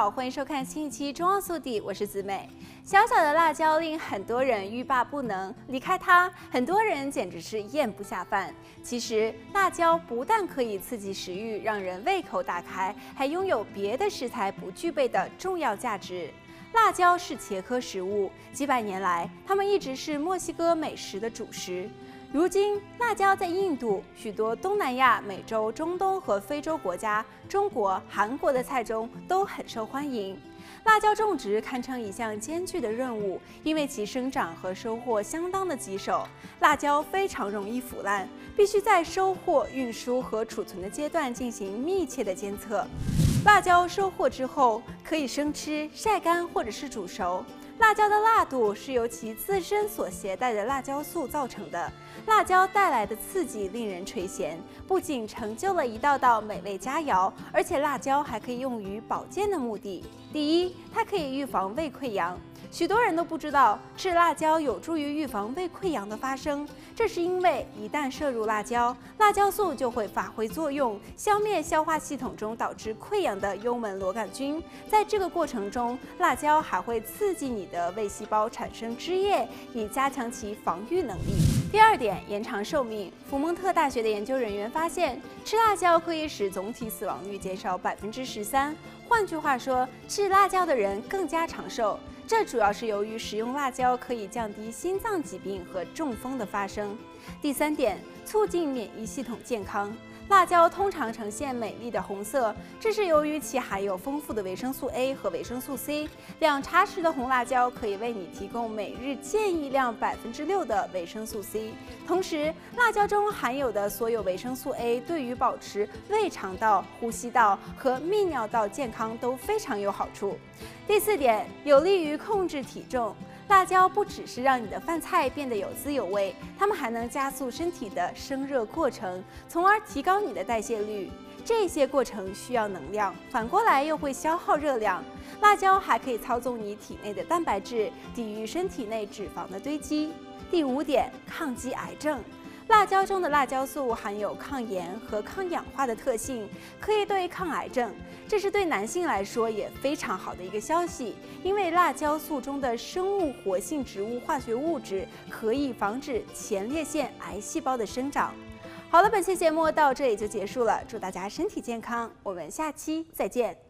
好，欢迎收看新一期《中澳速递》，我是子美。小小的辣椒令很多人欲罢不能，离开它，很多人简直是咽不下饭。其实，辣椒不但可以刺激食欲，让人胃口大开，还拥有别的食材不具备的重要价值。辣椒是茄科食物，几百年来，它们一直是墨西哥美食的主食。如今，辣椒在印度、许多东南亚、美洲、中东和非洲国家、中国、韩国的菜中都很受欢迎。辣椒种植堪称一项艰巨的任务，因为其生长和收获相当的棘手。辣椒非常容易腐烂，必须在收获、运输和储存的阶段进行密切的监测。辣椒收获之后，可以生吃、晒干或者是煮熟。辣椒的辣度是由其自身所携带的辣椒素造成的。辣椒带来的刺激令人垂涎，不仅成就了一道道美味佳肴，而且辣椒还可以用于保健的目的。第一，它可以预防胃溃疡。许多人都不知道吃辣椒有助于预防胃溃疡的发生，这是因为一旦摄入辣椒，辣椒素就会发挥作用，消灭消化系统中导致溃疡的幽门螺杆菌。在这个过程中，辣椒还会刺激你的胃细胞产生汁液，以加强其防御能力。第二点，延长寿命。福蒙特大学的研究人员发现，吃辣椒可以使总体死亡率减少百分之十三。换句话说，吃辣椒的人更加长寿。这主要是由于食用辣椒可以降低心脏疾病和中风的发生。第三点，促进免疫系统健康。辣椒通常呈现美丽的红色，这是由于其含有丰富的维生素 A 和维生素 C。两茶匙的红辣椒可以为你提供每日建议量百分之六的维生素 C。同时，辣椒中含有的所有维生素 A 对于保持胃肠道、呼吸道和泌尿道健康都非常有好处。第四点，有利于控制体重。辣椒不只是让你的饭菜变得有滋有味，它们还能加速身体的生热过程，从而提高你的代谢率。这些过程需要能量，反过来又会消耗热量。辣椒还可以操纵你体内的蛋白质，抵御身体内脂肪的堆积。第五点，抗击癌症。辣椒中的辣椒素含有抗炎和抗氧化的特性，可以对抗癌症。这是对男性来说也非常好的一个消息，因为辣椒素中的生物活性植物化学物质可以防止前列腺癌细胞的生长。好了，本期节目到这里就结束了，祝大家身体健康，我们下期再见。